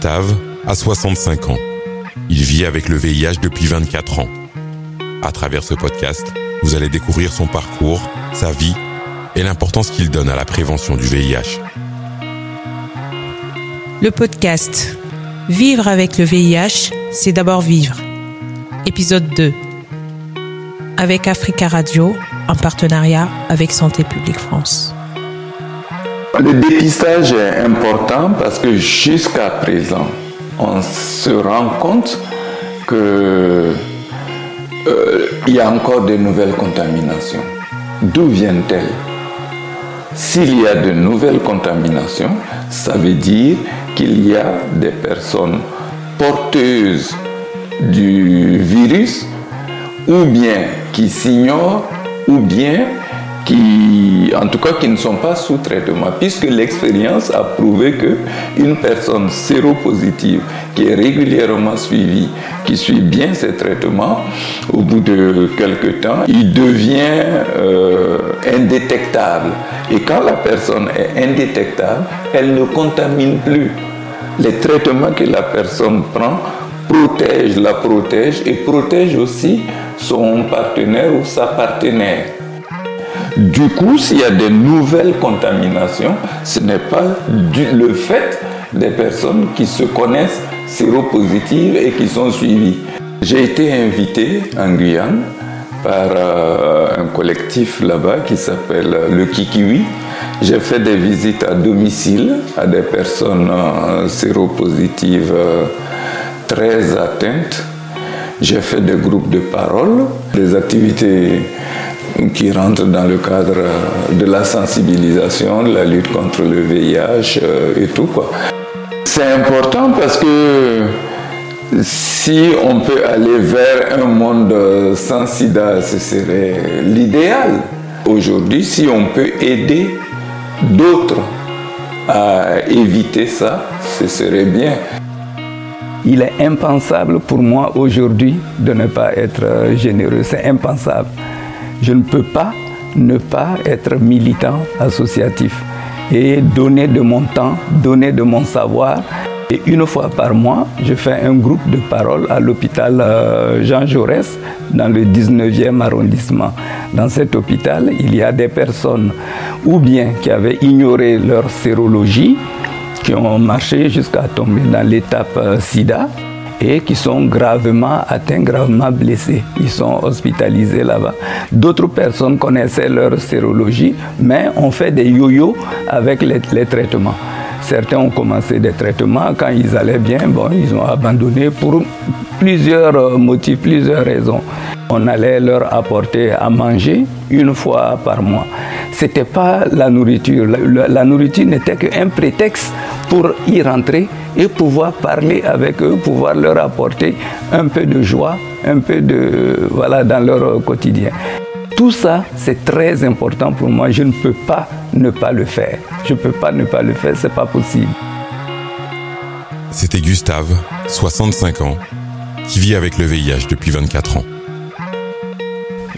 Gustave a 65 ans. Il vit avec le VIH depuis 24 ans. À travers ce podcast, vous allez découvrir son parcours, sa vie et l'importance qu'il donne à la prévention du VIH. Le podcast Vivre avec le VIH, c'est d'abord vivre. Épisode 2. Avec Africa Radio, en partenariat avec Santé publique France. Le dépistage est important parce que jusqu'à présent, on se rend compte que euh, il y a encore de nouvelles contaminations. D'où viennent-elles? S'il y a de nouvelles contaminations, ça veut dire qu'il y a des personnes porteuses du virus ou bien qui s'ignorent ou bien qui, en tout cas, qui ne sont pas sous traitement, puisque l'expérience a prouvé que une personne séropositive qui est régulièrement suivie, qui suit bien ses traitements, au bout de quelques temps, il devient euh, indétectable. Et quand la personne est indétectable, elle ne contamine plus. Les traitements que la personne prend protègent, la protègent et protègent aussi son partenaire ou sa partenaire. Du coup, s'il y a de nouvelles contaminations, ce n'est pas le fait des personnes qui se connaissent séropositives et qui sont suivies. J'ai été invité en Guyane par euh, un collectif là-bas qui s'appelle le Kikiwi. J'ai fait des visites à domicile à des personnes euh, séropositives euh, très atteintes. J'ai fait des groupes de parole, des activités qui rentrent dans le cadre de la sensibilisation, de la lutte contre le VIH et tout quoi. C'est important parce que si on peut aller vers un monde sans sida, ce serait l'idéal. Aujourd'hui, si on peut aider d'autres à éviter ça, ce serait bien. Il est impensable pour moi aujourd'hui de ne pas être généreux. C'est impensable. Je ne peux pas ne pas être militant associatif et donner de mon temps, donner de mon savoir. Et une fois par mois, je fais un groupe de parole à l'hôpital Jean Jaurès dans le 19e arrondissement. Dans cet hôpital, il y a des personnes ou bien qui avaient ignoré leur sérologie, qui ont marché jusqu'à tomber dans l'étape sida et qui sont gravement atteints, gravement blessés. Ils sont hospitalisés là-bas. D'autres personnes connaissaient leur sérologie, mais ont fait des yo-yo avec les, traitements. Certains ont commencé des traitements, quand ils allaient bien, bon, ils ont abandonné pour plusieurs motifs, plusieurs raisons. On allait leur apporter à manger une fois par mois. C'était pas la nourriture. La, la nourriture n'était qu'un prétexte pour y rentrer et pouvoir parler avec eux, pouvoir leur apporter un peu de joie, un peu de voilà dans leur quotidien. Tout ça, c'est très important pour moi. Je ne peux pas ne pas le faire. Je ne peux pas ne pas le faire, c'est pas possible. C'était Gustave, 65 ans, qui vit avec le VIH depuis 24 ans.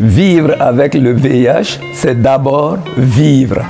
Vivre avec le VIH, c'est d'abord vivre.